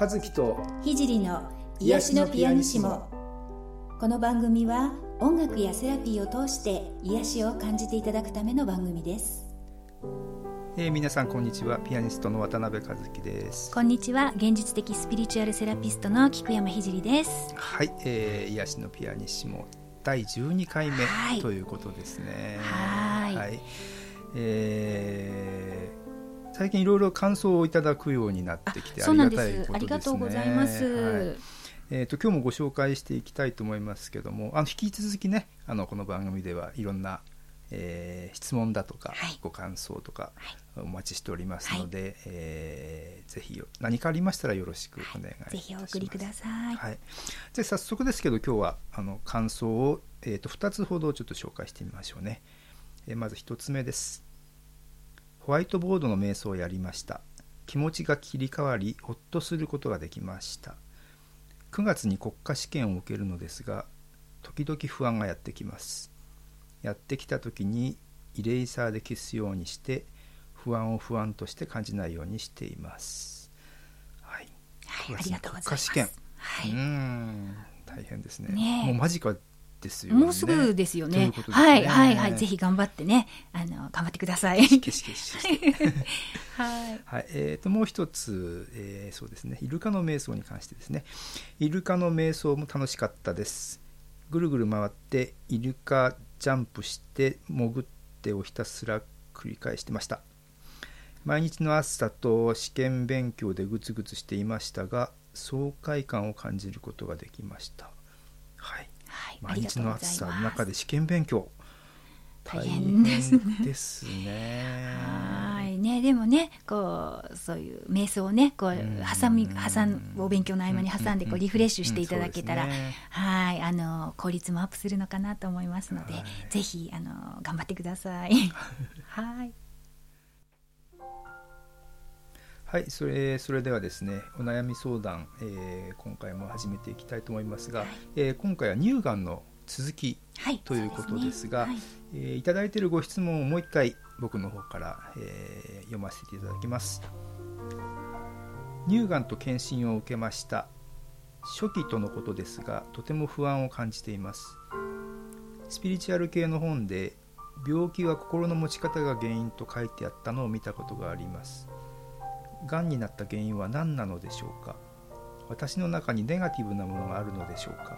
和樹と聖の癒しのピアニシモ。この番組は音楽やセラピーを通して癒しを感じていただくための番組です。えー、皆さんこんにちは。ピアニストの渡辺和樹です。こんにちは。現実的スピリチュアルセラピストの菊山聖です。はい、えー、癒しのピアニシモ。第12回目、はい、ということですね。はい。はい、えー、最近いろいろ感想をいただくようになってきてありがたいことですねありがとうございます、はいえーと、今日もご紹介していきたいと思いますけどもあの引き続きねあのこの番組ではいろんなえー、質問だとか、はい、ご感想とかお待ちしておりますので、はい、えー、ぜひ何かありましたらよろしくお願いします。ぜひお送りください。はい。じゃ早速ですけど今日はあの感想をえっ、ー、と2つほどちょっと紹介してみましょうね。えー、まず1つ目です。ホワイトボードの瞑想をやりました。気持ちが切り替わりほっとすることができました。9月に国家試験を受けるのですが時々不安がやってきます。やってきた時にイレイサーで消すようにして不安を不安として感じないようにしています。はい。はい、ありがとうございます。試験。はい。うん、大変ですね。ねもう間近ですよね。もうすぐですよね。ねはいはいはい。ぜひ頑張ってね、あの頑張ってください。けしけしはい。はい。えっ、ー、ともう一つ、えー、そうですね。イルカの瞑想に関してですね。イルカの瞑想も楽しかったです。ぐるぐる回ってイルカジャンプして潜ってをひたすら繰り返してました毎日の暑さと試験勉強でぐつぐつしていましたが爽快感を感じることができましたはい、はい、毎日の暑さの中で試験勉強。大変ですね。です。ねはい。ねでもねこうそういう瞑想をねこう挟み挟んお勉強の合間に挟んでこうリフレッシュしていただけたら、ね、はい。あの効率もアップするのかなと思いますので、はい、ぜひあの頑張ってください。はい。はい、それそれではですねお悩み相談、えー、今回も始めていきたいと思いますが、はい、えー、今回は乳がんの続きということですが、はいね。はい、えー、いただいているご質問をもう一回僕の方から、えー、読ませていただきます。乳がんと検診を受けました初期とのことですがとても不安を感じています。スピリチュアル系の本で病気は心の持ち方が原因と書いてあったのを見たことがありますがんになった原因は何なのでしょうか？私の中にネガティブなものがあるのでしょうか？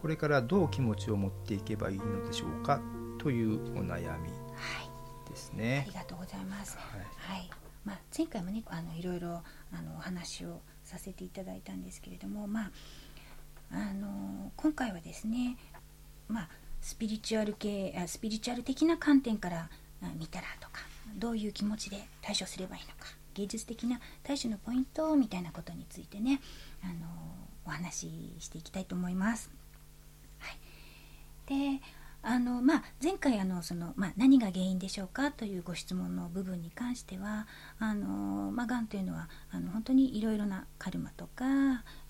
これからどう気持ちを持っていけばいいのでしょうか？というお悩みですね。はい、ありがとうございます。はい、はい、まあ、前回もねあのいろいろあのお話をさせていただいたんですけれども、まあ、あの今回はですね、まあ、スピリチュアル系スピリチュアル的な観点から見たらとかどういう気持ちで対処すればいいのか芸術的な対処のポイントみたいなことについてねあのお話ししていきたいと思います。であのまあ、前回あのその、まあ、何が原因でしょうかというご質問の部分に関してはあの、まあ、がんというのはあの本当にいろいろなカルマとか、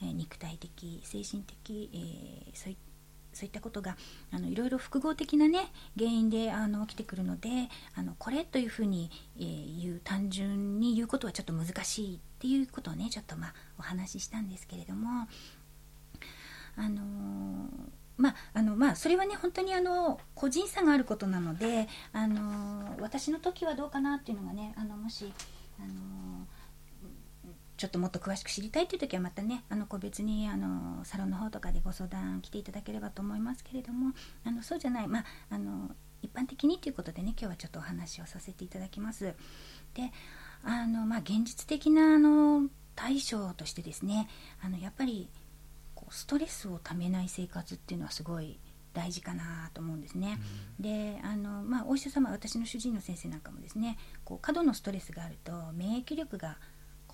えー、肉体的精神的、えー、そういそういったことがあのいろいろ複合的な、ね、原因であの起きてくるのであのこれというふうに、えー、言う単純に言うことはちょっと難しいっていうことをねちょっとまあお話ししたんですけれどもあのーまああのまあ、それはね本当にあの個人差があることなのであの私の時はどうかなっていうのがねあのもしあのちょっともっと詳しく知りたいという時はまたねあの個別にあのサロンの方とかでご相談来ていただければと思いますけれどもあのそうじゃない、まあ、あの一般的にということでね今日はちょっとお話をさせていただきます。であの、まあ、現実的なあの対処としてですねあのやっぱりストレスをためない生活っていうのはすごい大事かなと思うんですね。うん、であの、まあ、お医者様私の主治医の先生なんかもですねこう過度のストレスがあると免疫力がこう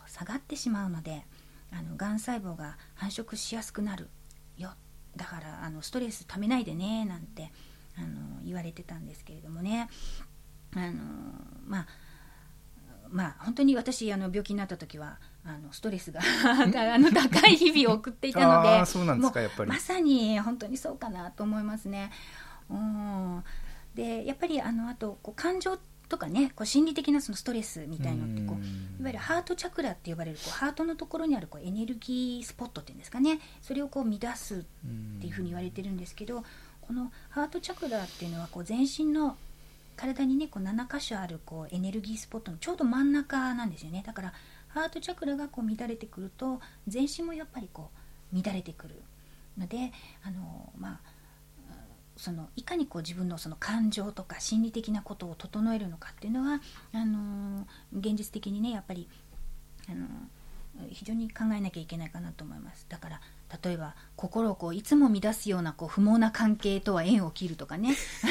下がってしまうのであのがん細胞が繁殖しやすくなるよ。だからあのストレスためないでねなんてあの言われてたんですけれどもね。あのまあまあ本当に私あの病気になった時はあのストレスが あの高い日々を送っていたので そうなんですかやっぱり。まさに本当にそうかなと思いますね。うん、でやっぱりあのあとこう感情とかねこう心理的なそのストレスみたいのってこういわゆるハートチャクラって呼ばれるこうハートのところにあるこうエネルギースポットっていうんですかね。それをこう乱すっていうふうに言われてるんですけどこのハートチャクラっていうのはこう全身の体にねこう7箇所あるこうエネルギースポットのちょうど真ん中なんですよね。だからハートチャクラがこう乱れてくると全身もやっぱりこう乱れてくるのであのまあそのいかにこう自分のその感情とか心理的なことを整えるのかっていうのはあの現実的にねやっぱりあの非常に考えなきゃいけないかなと思います。だから例えば心をこういつも乱すようなこう不毛な関係とは縁を切るとかね。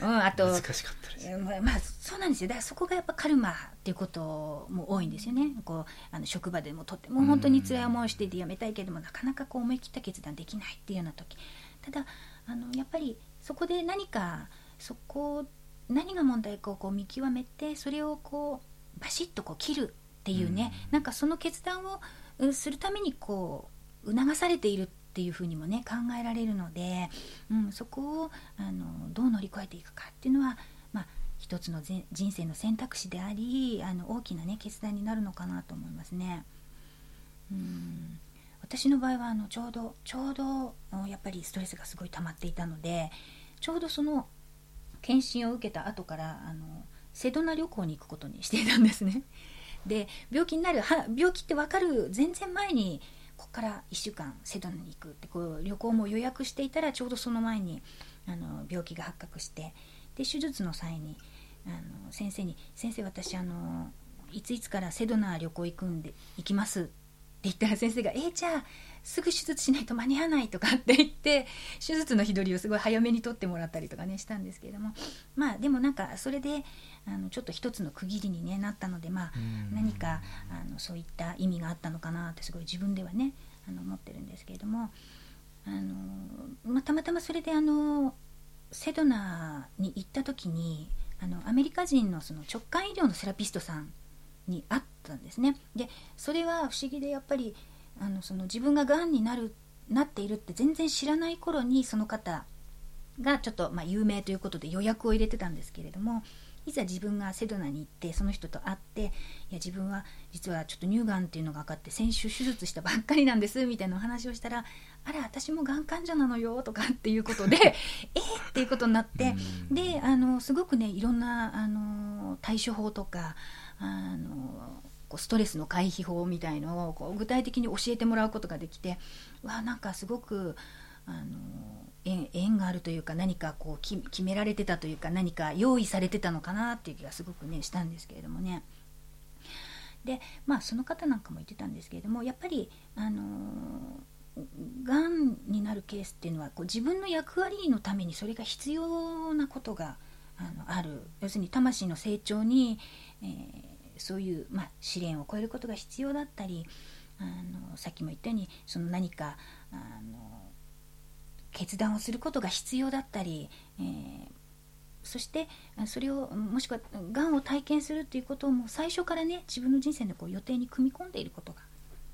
あの、うん、あと難しかったです、まあ、まあ、そうなんですよ。だからそこがやっぱカルマっていうことも多いんですよね。こうあの職場でもとっても本当に辛い思いをしていて辞めたいけどもなかなかこう思い切った決断できないっていうような時。ただあのやっぱりそこで何かそこ何が問題かをこう見極めてそれをこうバシッとこう切るっていうね、うん、なんかその決断をするためにこう促されているっていうふうにもね考えられるので、うん、そこをあのどう乗り越えていくかっていうのは、まあ、一つの人生の選択肢でありあの大きなね決断になるのかなと思いますね。うん私の場合はあのちょうどちょうどやっぱりストレスがすごい溜まっていたのでちょうどその検診を受けた後からあのセドナ旅行に行くことにしていたんですね。で病気になるは病気って分かる全然前にここから1週間セドナに行くってこう旅行も予約していたらちょうどその前にあの病気が発覚してで手術の際にあの先生に「先生私あのいついつからセドナ旅行行くんで行きます」言ったら先生が「えー、じゃあすぐ手術しないと間に合わない」とかって言って手術の日取りをすごい早めに取ってもらったりとかねしたんですけれども。まあでもなんかそれであのちょっと一つの区切りに、ね、なったのでまあ何かあのそういった意味があったのかなってすごい自分ではねあの思ってるんですけれども。あの、まあ、たまたまそれであのセドナに行った時にあのアメリカ人のその直感医療のセラピストさんにあったんですね。でそれは不思議でやっぱりあのその自分ががんになるなっているって全然知らない頃にその方がちょっと、まあ、有名ということで予約を入れてたんですけれどもいざ自分がセドナに行ってその人と会っていや自分は実はちょっと乳がんっていうのが分かって先週手術したばっかりなんですみたいなお話をしたらあら私もがん患者なのよとかっていうことで えー、っていうことになってであのすごくねいろんなあの対処法とかあのこうストレスの回避法みたいのをこう具体的に教えてもらうことができてわなんかすごくあの縁縁があるというか何かこう決められてたというか何か用意されてたのかなっていう気がすごくねしたんですけれどもね。でまあその方なんかも言ってたんですけれどもやっぱりあのがんになるケースっていうのはこう自分の役割のためにそれが必要なことがあのある要するに魂の成長に、えーそういう、まあ、試練を超えることが必要だったりあのさっきも言ったようにその何かあの決断をすることが必要だったり、えー、そしてそれをもしくはがんを体験するっていうことをもう最初からね自分の人生のこう予定に組み込んでいることが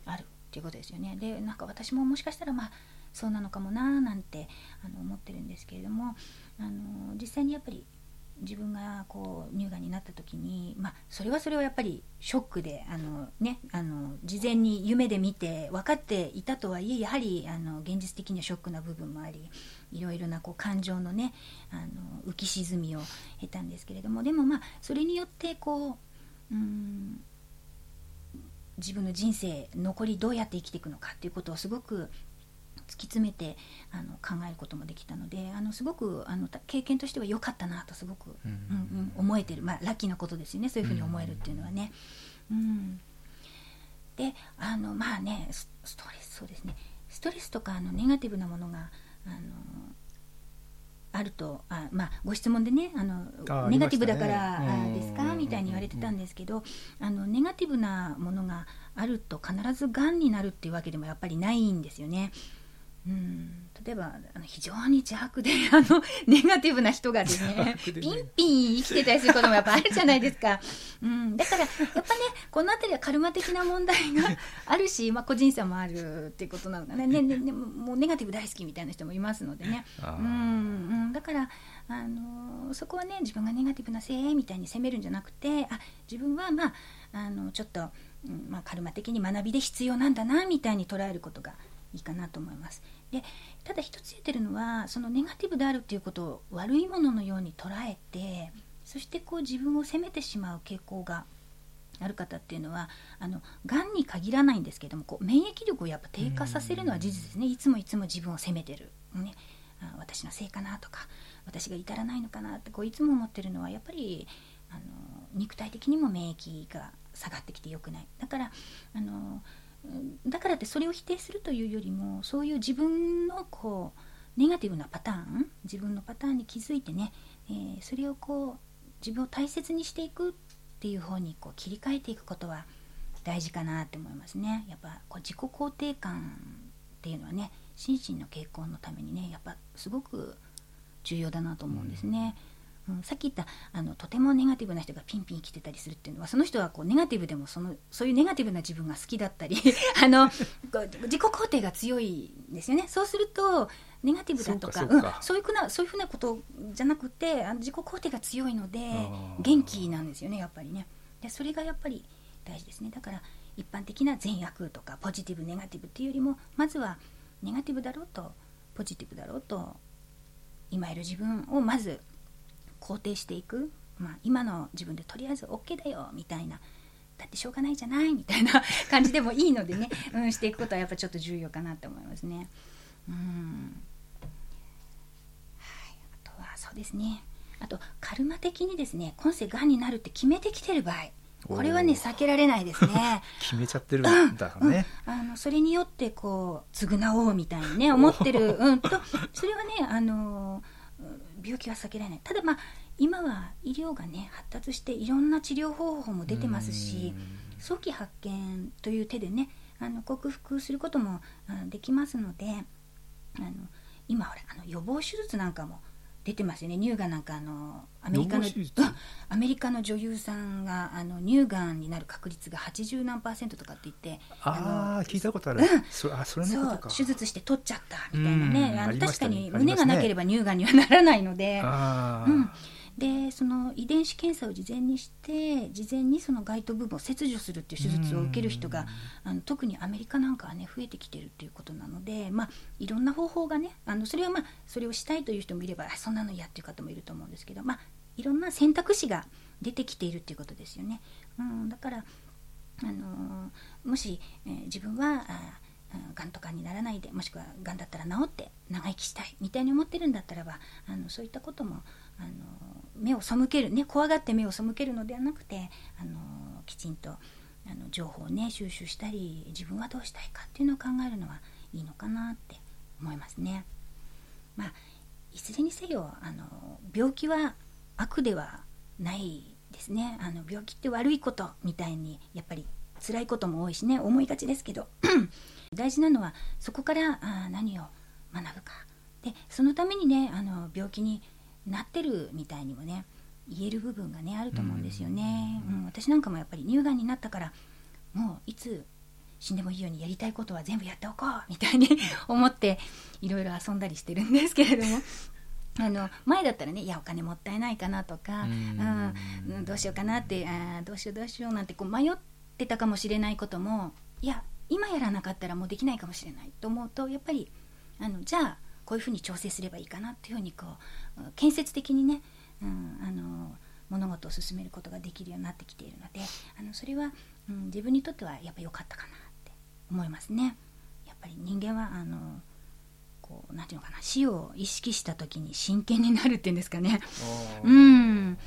あるっていうことですよね。でなんか私ももしかしたらまあそうなのかもなーなんてあの思ってるんですけれどもあの実際にやっぱり自分がこう乳がんになった時に、まあ、それはそれはやっぱりショックであの、ね、あの事前に夢で見て分かっていたとはいえやはりあの現実的にはショックな部分もありいろいろなこう感情のねあの浮き沈みを経たんですけれどもでもまあそれによってこううん自分の人生残りどうやって生きていくのかっていうことをすごく突き詰めてあの考えることもできたのであのすごくあの経験としては良かったなとすごく、うん。うん、思えてる、まあ、ラッキーなことですよね。そういうふうに思えるっていうのはね。うん、であのまあねストレスそうですね。ストレスとかあのネガティブなものがあのあるとあ、まあ、ご質問でねあのネガティブだからですか？みたいに言われてたんですけどあのネガティブなものがあると必ずがんになるっていうわけでもやっぱりないんですよね。ううん。例えばあの非常に邪悪で あのネガティブな人がですねピンピン生きてたりすることもやっぱあるじゃないですか、うん、だからやっぱねこの辺りはカルマ的な問題があるし、まあ、個人差もあるっていうことなのかねねねねもうネガティブ大好きみたいな人もいますのでね、うんうん、だからあのそこはね自分がネガティブなせいみたいに責めるんじゃなくてあ自分はまああのちょっと、うんまあ、カルマ的に学びで必要なんだなみたいに捉えることがいいかなと思います。でただ一つ言ってるのはそのネガティブであるっていうことを悪いもののように捉えてそしてこう自分を責めてしまう傾向がある方っていうのはあのがんに限らないんですけどもこう免疫力をやっぱ低下させるのは事実ですね。いつもいつも自分を責めてる、ね、あ私のせいかなとか私が至らないのかなってこういつも思ってるのはやっぱりあの肉体的にも免疫が下がってきてよくない。だからあのだからってそれを否定するというよりもそういう自分のこうネガティブなパターン自分のパターンに気づいてね、えー、それをこう自分を大切にしていくっていう方にこう切り替えていくことは大事かなって思いますね。やっぱこう自己肯定感っていうのはね心身の傾向のためにねやっぱすごく重要だなと思うんですね。うんうん、さっき言ったあのとてもネガティブな人がピンピン来てたりするっていうのはその人はこうネガティブでもそのそういうネガティブな自分が好きだったり あの自己肯定が強いんですよね。そうするとネガティブだとかそううん、そういうふうなそういうふうなことじゃなくてあの自己肯定が強いので元気なんですよねやっぱりね。でそれがやっぱり大事ですね。だから一般的な善悪とかポジティブネガティブっていうよりもまずはネガティブだろうとポジティブだろうと今いる自分をまず肯定していく、まあ、今の自分でとりあえず OK だよ。みたいな。だってしょうがないじゃない。みたいな 感じでもいいのでね、うん、していくことはやっぱちょっと重要かなと思いますね。うん。はい、あとはそうですね。あとカルマ的にですね今世がんになるって決めてきてる場合。これはね避けられないですね。決めちゃってるんだね、うん。うん、あのそれによってこう償おうみたいにね思ってる、うん、とそれはねあのー病気は避けられない。ただまあ今は医療がね発達していろんな治療方法も出てますし早期発見という手でねあの克服することもできますのであの今ほらあの予防手術なんかも出てますよね乳がんなんかあのアメリカのアメリカの女優さんがあの乳がんになる確率が80何パーセントとかって言ってああ聞いたことある、うん、そあそれのことか。手術して取っちゃったみたいなねあの確かに胸がなければ乳がんにはならないので、うんでその遺伝子検査を事前にして事前にその該当部分を切除するっていう手術を受ける人があの特にアメリカなんかはね増えてきてるっていうことなので、まあ、いろんな方法がねあのそれはまあそれをしたいという人もいればそんなの嫌っていう方もいると思うんですけど、まあ、いろんな選択肢が出てきているっていうことですよね。うん、だから、あのー、もし、えー、自分はあがんとかにならないでもしくはがんだったら治って長生きしたいみたいに思ってるんだったらばあのそういったこともあの目を背けるね怖がって目を背けるのではなくてあのきちんとあの情報をね収集したり自分はどうしたいかっていうのを考えるのはいいのかなって思いますね。まあいずれにせよあの病気は悪ではないですねあの病気って悪いことみたいにやっぱり辛いことも多いしね思いがちですけど 大事なのはそこからあ何を学ぶかでそのためにねあの病気になってるみたいにもね言える部分がねあると思うんですよね、うん、私なんかもやっぱり乳がんになったからもういつ死んでもいいようにやりたいことは全部やっておこうみたいに思っていろいろ遊んだりしてるんですけれども。あの前だったらねいやお金もったいないかなとか、うん、うん、どうしようかなってあどうしようどうしようなんてこう迷ってたかもしれないこともいや今やらなかったらもうできないかもしれないと思うとやっぱりあのじゃあこういうふうに調整すればいいかなっていうふうにこう建設的にね、うん、あの物事を進めることができるようになってきているのであのそれは、うん、自分にとってはやっぱ良かったかなって思いますね。やっぱり人間はあのこうなんていうのかな死を意識した時に真剣になるっていうんですかね。うん、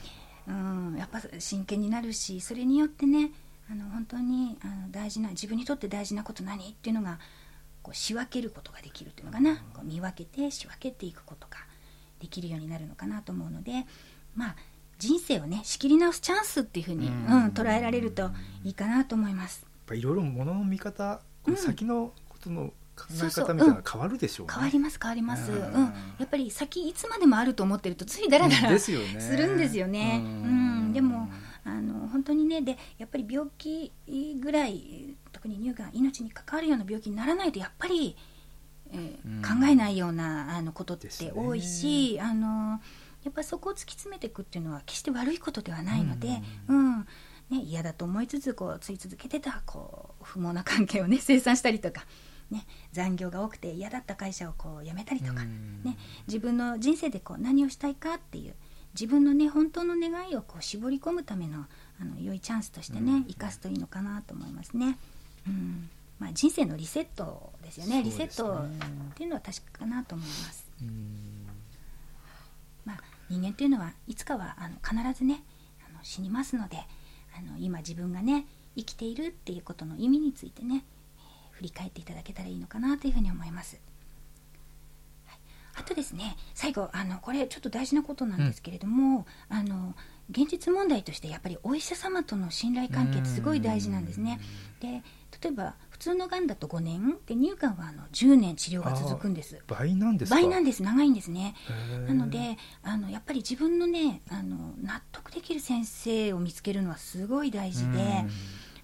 うん、やっぱ真剣になるしそれによってねあの本当にあの大事な自分にとって大事なこと何っていうのがこう仕分けることができるっていうのかな。こう見分けて仕分けていくことができるようになるのかなと思うのでまあ人生をね仕切り直すチャンスっていうふうに、うん、捉えられるといいかなと思います。いろいろものの見方、先のことの考え方みたいなの変わるでしょう、ね。うん、変わります変わります、うん、やっぱり先いつまでもあると思ってるとついだらだらするんですよね。うん。でもあの本当にねでやっぱり病気ぐらい特に乳がん命に関わるような病気にならないとやっぱり、えー、考えないようなあのことって多いし、あのやっぱそこを突き詰めていくっていうのは決して悪いことではないので、うん、ね、嫌だと思いつつこうつい続けてたこう不毛な関係をね清算したりとか。ね、残業が多くて嫌だった会社をこう辞めたりとか、ね、自分の人生でこう何をしたいかっていう自分のね本当の願いをこう絞り込むためのあの良いチャンスとしてね、生かすといいのかなと思いますね。うんまあ、人生のリセットですよね、ね、リセットっていうのは確かかなと思います。まあ、人間っていうのはいつかはあの必ずねあの死にますのであの今自分がね生きているっていうことの意味についてね、えー、振り返っていただけたらいいのかなというふうに思います。はい、あとですね最後あのこれちょっと大事なことなんですけれども、うん、あの現実問題としてやっぱりお医者様との信頼関係ってすごい大事なんですね。で例えば普通のがんだと5年。で乳がんはあの10年治療が続くんです。倍なんです倍なんです。長いんですね。なのであのやっぱり自分のねあの納得できる先生を見つけるのはすごい大事で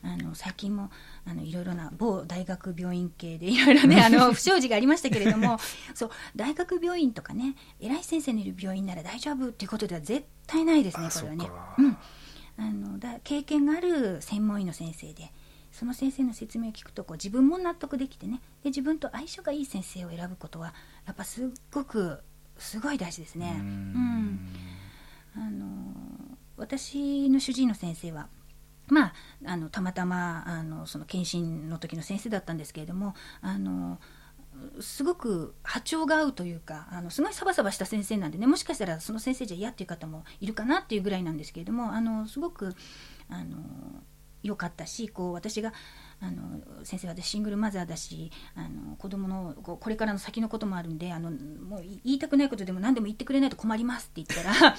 あの最近もあのいろいろな某大学病院系でいろいろね あの不祥事がありましたけれどもそう大学病院とかね偉い先生のいる病院なら大丈夫っていうことでは絶対ないですねこれはね。うん、あのだ経験がある専門医の先生でその先生の説明を聞くとこう自分も納得できてねで自分と相性がいい先生を選ぶことはやっぱすっごくすごい大事ですね。うんあの私の主治医の先生はまあ、あのたまたまあのその検診の時の先生だったんですけれどもあのすごく波長が合うというかあのすごいサバサバした先生なんでねもしかしたらその先生じゃ嫌っていう方もいるかなっていうぐらいなんですけれどもあのすごくあの良かったしこう私があの先生私シングルマザーだしあの子供のここれからの先のこともあるんであのもう言いたくないことでも何でも言ってくれないと困りますって言ったら「あ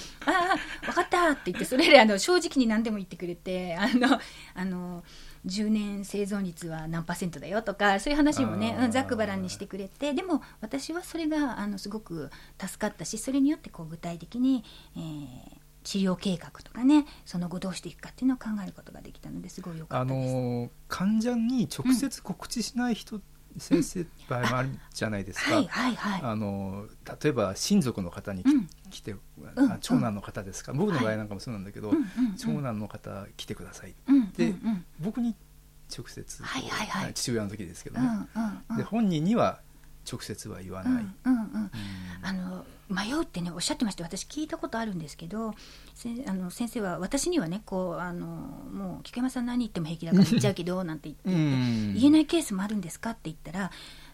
あ分かった」って言ってそれであの正直に何でも言ってくれてあのあの10年生存率は何パーセントだよとかそういう話もね、うん、ざっくばらんにしてくれてでも私はそれがあのすごく助かったしそれによってこう具体的に、えー治療計画とかねその後どうしていくかっていうのを考えることができたのですごい良かったです。あの患者に直接告知しない人、うん先生場合もあるじゃないですか、あの例えば親族の方に来て、うん、長男の方ですか、うん、僕の場合なんかもそうなんだけど、はい、長男の方来てください、うん、で、僕に直接、はいはいはい、父親の時ですけどね、で本人には直接は言わない。あの迷うってねおっしゃってまして私聞いたことあるんですけどせあの先生は私にはねこうあのもう菊山さん何言っても平気だから言っちゃうけどなんて言って言えないケースもあるんですかって言ったら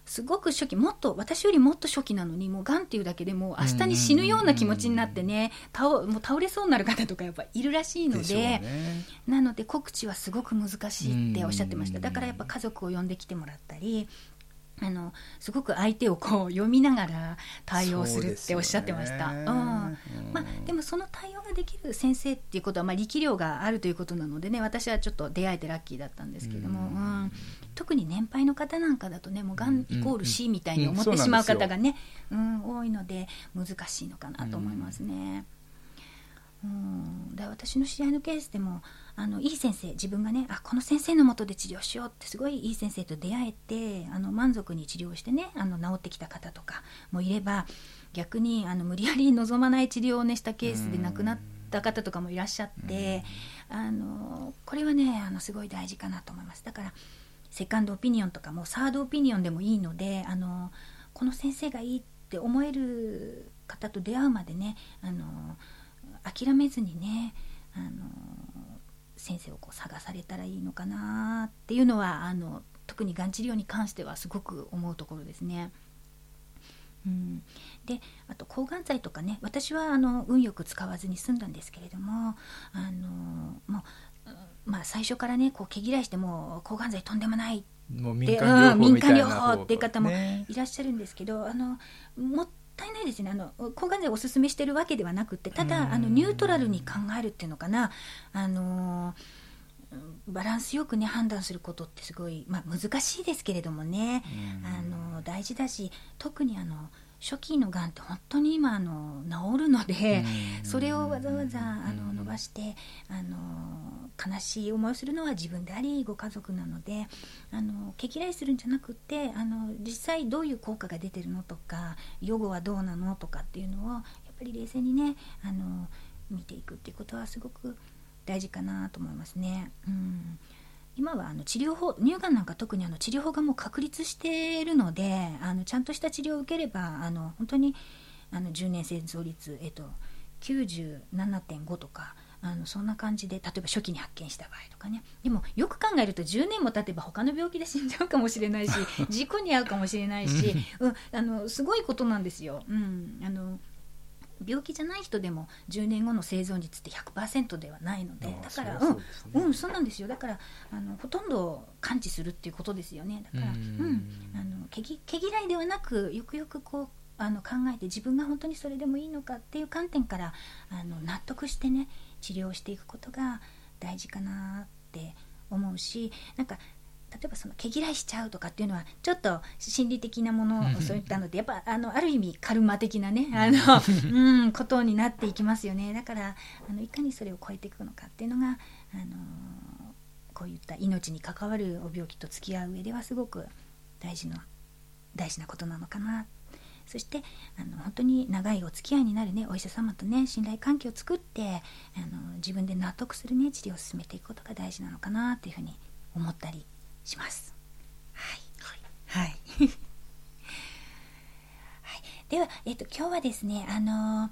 すごく初期もっと私よりもっと初期なのにもうがんっていうだけでもう明日に死ぬような気持ちになってね倒もう倒れそうになる方とかやっぱいるらしいので、ね、なので告知はすごく難しいっておっしゃってました。だからやっぱ家族を呼んできてもらったりあのすごく相手をこう読みながら対応するっておっしゃってました。ううん。まあ、でもその対応ができる先生っていうことは、まあ、力量があるということなのでね私はちょっと出会えてラッキーだったんですけども、うん、特に年配の方なんかだとねもうがんイコール死みたいに思ってしまう方がね、うん、うん、多いので難しいのかなと思いますね。うん、で私の知り合いのケースでもあのいい先生自分がねあこの先生のもとで治療しようってすごいいい先生と出会えてあの満足に治療してねあの治ってきた方とかもいれば逆にあの無理やり望まない治療を、ね、したケースで亡くなった方とかもいらっしゃってあのこれはねあのすごい大事かなと思います。だからセカンドオピニオンとかもサードオピニオンでもいいのであのこの先生がいいって思える方と出会うまでねあの諦めずにねあの先生をこう探されたらいいのかなっていうのはあの特にがん治療に関してはすごく思うところですね。うん、であと抗がん剤とかね私はあの運よく使わずに済んだんですけれどもあのもう、まあ、最初からねこう毛嫌いしても抗がん剤とんでもないもう民間療法っていう方もいらっしゃるんですけど、ね、あのもったいないですね。あの抗がん剤をおすすめしてるわけではなくてただあのニュートラルに考えるっていうのかな。あのバランスよくね判断することってすごい、まあ、難しいですけれどもね、あの大事だし特にあの初期のがんって本当に今あの治るので、それをわざわざあの伸ばしてあの悲しい思いをするのは自分でありご家族なのであの毛嫌いするんじゃなくてあの実際どういう効果が出てるのとか予後はどうなのとかっていうのをやっぱり冷静にねあの見ていくっていうことはすごく大事かなと思いますね。うん今はあの治療法乳がんなんか特にあの治療法がもう確立しているのであのちゃんとした治療を受ければあの本当にあの10年生存率、えっと、97.5とかあのそんな感じで例えば初期に発見した場合とかねでもよく考えると10年も経てば他の病気で死んじゃうかもしれないし 事故に遭うかもしれないし、うん、あのすごいことなんですよ。うん、あの病気じゃない人でも10年後の生存率って100%ではないのでだからう、ね、うん、うん、そうなんですよ。だからあのほとんど感知するっていうことですよね。だからうん。あの毛毛嫌いではなくよくよくこうあの考えて自分が本当にそれでもいいのかっていう観点からあの納得してね治療していくことが大事かなって思うしなんか例えばその毛嫌いしちゃうとかっていうのはちょっと心理的なものをそういったのでやっぱあのある意味カルマ的なねあの、うん、ことになっていきますよね。だからあのいかにそれを超えていくのかっていうのがあのこういった命に関わるお病気と付き合う上ではすごく大事な大事なことなのかな。そしてあの本当に長いお付き合いになるねお医者様とね信頼関係を作ってあの自分で納得するね治療を進めていくことが大事なのかなっていうふうに思ったりします。はい、はい、はい。はい、では、えっと、今日はですねあの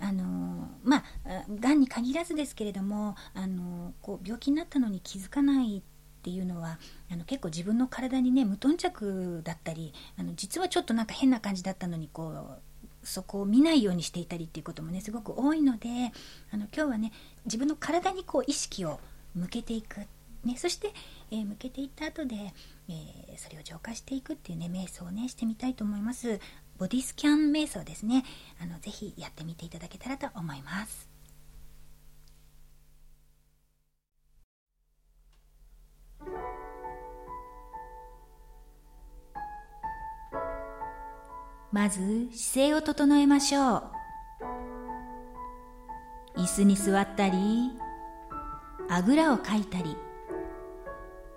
あのまあがんに限らずですけれどもあのこう病気になったのに気づかないっていうのはあの結構自分の体にね無頓着だったりあの実はちょっとなんか変な感じだったのにこうそこを見ないようにしていたりっていうこともねすごく多いのであの今日はね自分の体にこう意識を向けていく、ね、そして、えー、向けていった後で、えー、それを浄化していくっていうね瞑想をねしてみたいと思います。ボディスキャン瞑想ですね。あのぜひやってみていただけたらと思います。まず姿勢を整えましょう。椅子に座ったりあぐらをかいたり。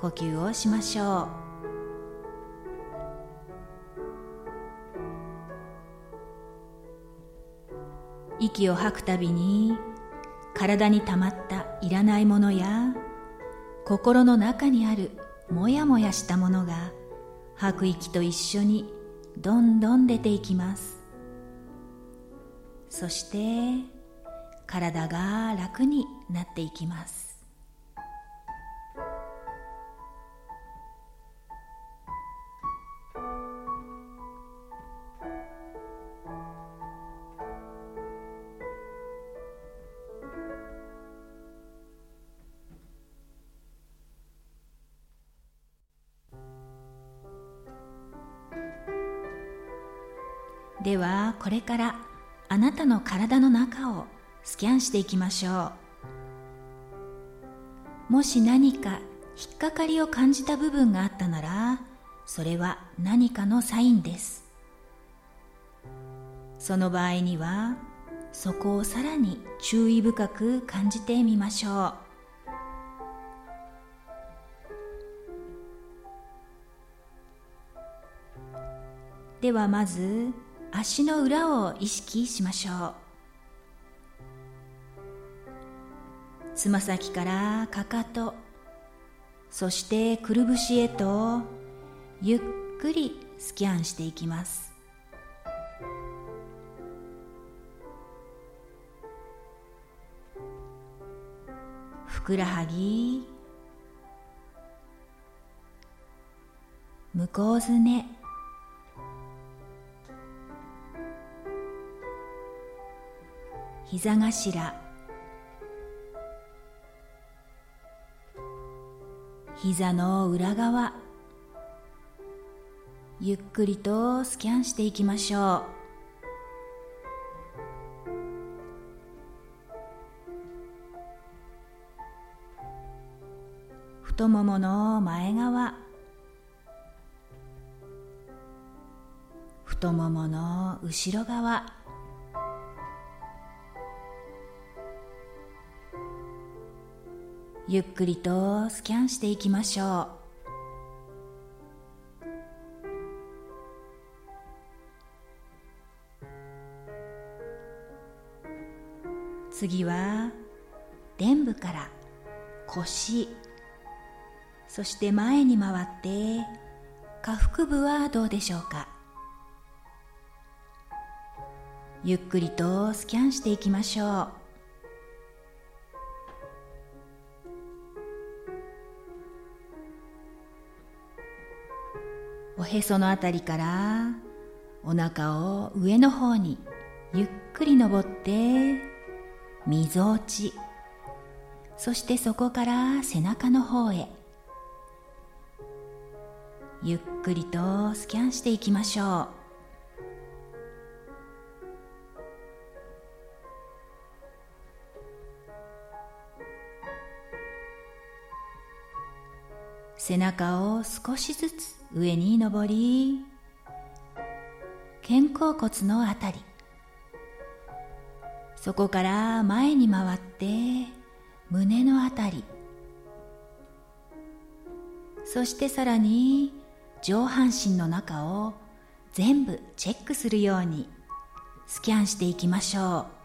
呼吸をしましょう。息を吐くたびに体にたまったいらないものや心の中にあるもやもやしたものが吐く息と一緒にどんどん出ていきます。そして体が楽になっていきます。キャンしていきましょう。もし何か引っかかりを感じた部分があったならそれは何かのサインです。その場合にはそこをさらに注意深く感じてみましょう。ではまず足の裏を意識しましょう。つま先からかかとそしてくるぶしへとゆっくりスキャンしていきます。ふくらはぎ向こうずね膝頭膝の裏側。ゆっくりとスキャンしていきましょう。太ももの前側。太ももの後ろ側。ゆっくりとスキャンしていきましょう。次は臀部から腰そして前に回って下腹部はどうでしょうか。ゆっくりとスキャンしていきましょう。へそのあたりからお腹を上の方にゆっくり登ってみぞおち。そしてそこから背中の方へ。ゆっくりとスキャンしていきましょう。背中を少しずつ上に上り肩甲骨のあたりそこから前に回って胸のあたりそしてさらに上半身の中を全部チェックするようにスキャンしていきましょう。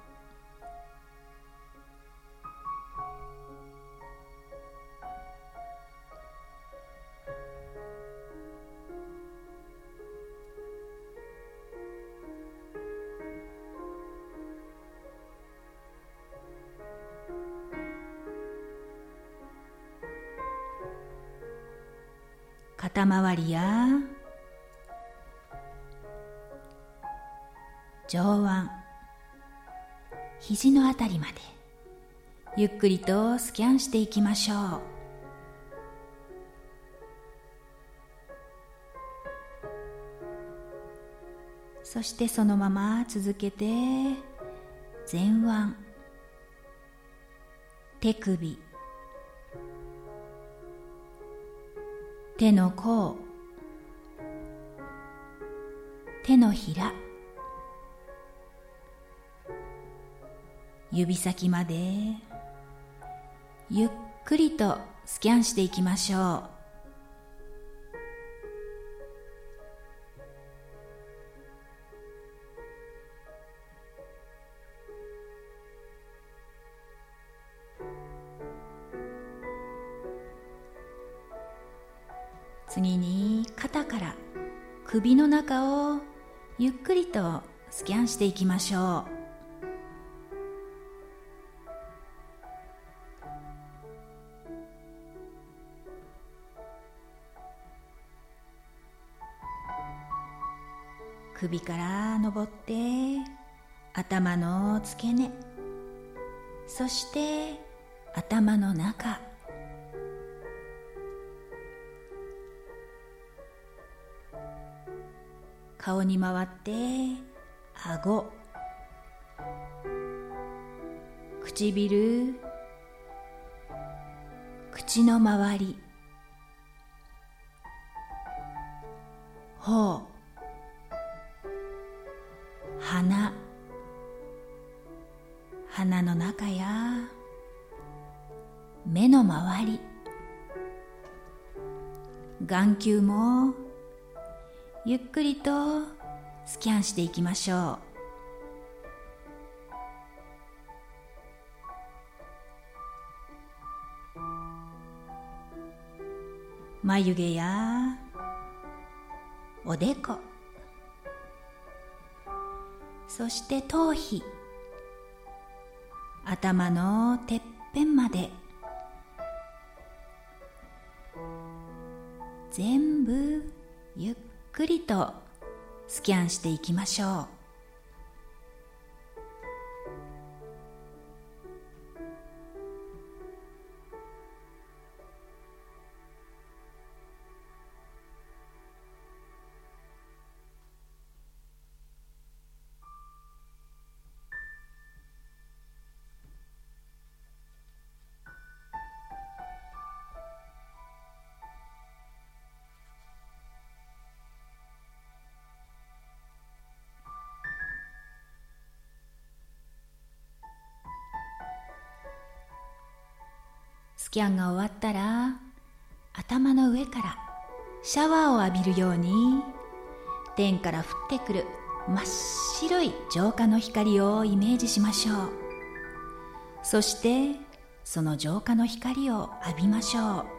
周りや上腕肘のあたりまでゆっくりとスキャンしていきましょう。そしてそのまま続けて前腕手首手の甲。手のひら。指先まで。ゆっくりとスキャンしていきましょう。次に肩から首の中をゆっくりとスキャンしていきましょう。首から登って頭の付け根そして頭の中。顔に回って顎。唇。口の周り。頬。鼻。鼻の中や目の周り。眼球もゆっくりとスキャンしていきましょう。眉毛やおでこ。そして頭皮。頭のてっぺんまで。全部ゆっくりとスキャンしていきましょう。キャンが終わったら頭の上からシャワーを浴びるように天から降ってくる真っ白い浄化の光をイメージしましょう。そしてその浄化の光を浴びましょう。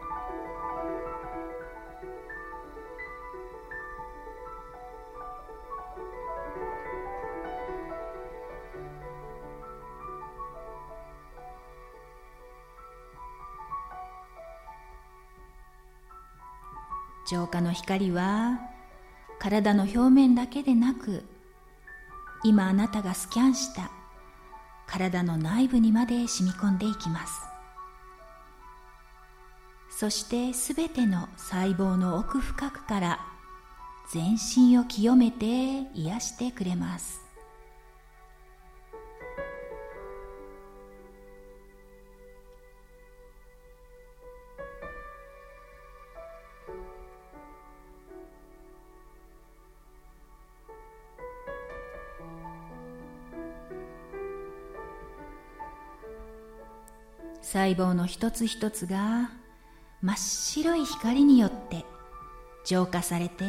浄化の光は体の表面だけでなく今あなたがスキャンした体の内部にまで染み込んでいきます。そしてすべての細胞の奥深くから全身を清めて癒してくれます。細胞の一つ一つが真っ白い光によって浄化されて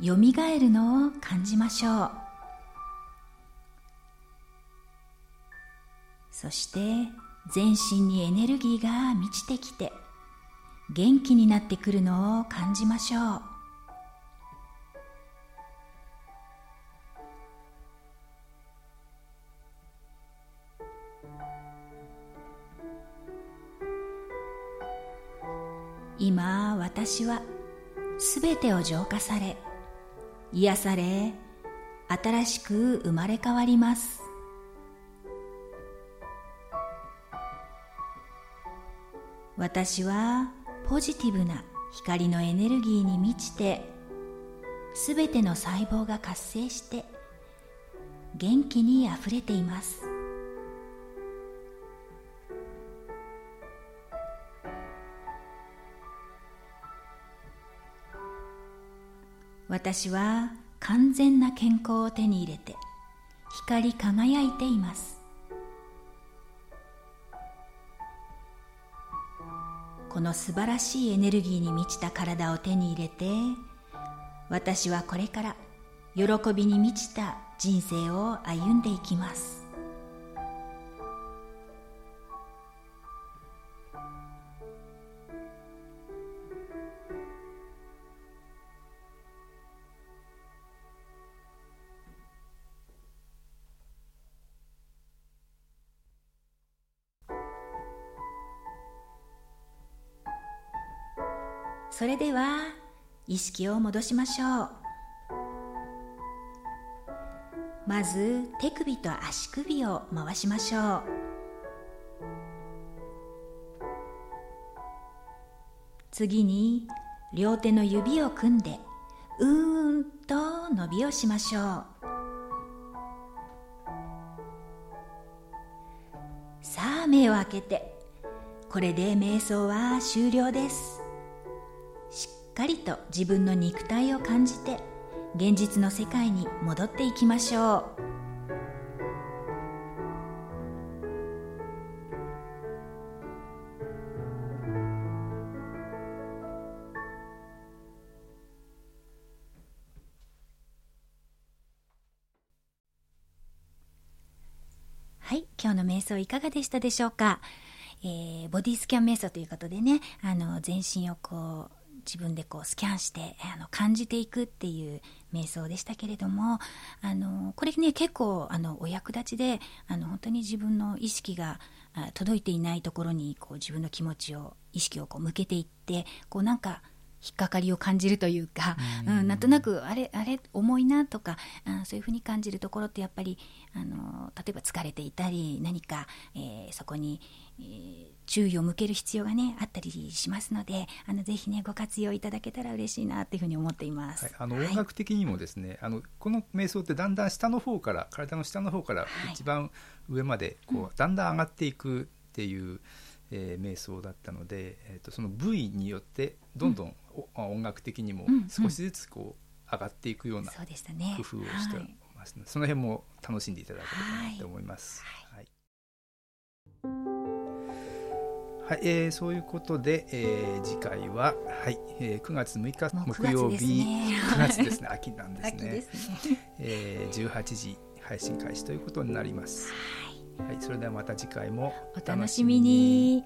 よみがえるのを感じましょう。そして全身にエネルギーが満ちてきて元気になってくるのを感じましょう。今私はすべてを浄化され癒され新しく生まれ変わります。私はポジティブな光のエネルギーに満ちてすべての細胞が活性して元気にあふれています。私は完全な健康を手に入れて光り輝いています。この素晴らしいエネルギーに満ちた体を手に入れて私はこれから喜びに満ちた人生を歩んでいきます。それでは意識を戻しましょう。まず手首と足首を回しましょう。次に両手の指を組んでうーんと伸びをしましょう。さあ目を開けて。これで瞑想は終了です。かりと自分の肉体を感じて現実の世界に戻っていきましょう。はい、今日の瞑想いかがでしたでしょうか、えー、ボディスキャン瞑想ということでね、あの、全身をこう、自分でこうスキャンしてあの感じていくっていう瞑想でしたけれどもあのこれね結構あのお役立ちであの本当に自分の意識が届いていないところにこう自分の気持ちを意識をこう向けていってこうなんか引っかかりを感じるというか、うん、うん、なんとなくあれあれ重いなとかあそういうふうに感じるところってやっぱりあの例えば疲れていたり何か、えー、そこに、えー、注意を向ける必要がねあったりしますのであのぜひねご活用いただけたら嬉しいなっていうふうに思っています、はい、あの音楽的にもですね、はい、あのこの瞑想ってだんだん下の方から体の下の方から一番上までこう、はい、だんだん上がっていくっていう、えー、瞑想だったので、えーと、その部位によってどんどん、音楽的にも少しずつこう上がっていくような工夫をしてますので、その辺も楽しんでいただければなと思います。はい。はい、えー、そういうことで、えー、次回は、はい。えー、9月6日木曜日9月ですね。秋なんですね。ですね、えー、18時配信開始ということになります。はい。はい、それではまた次回もお楽しみに。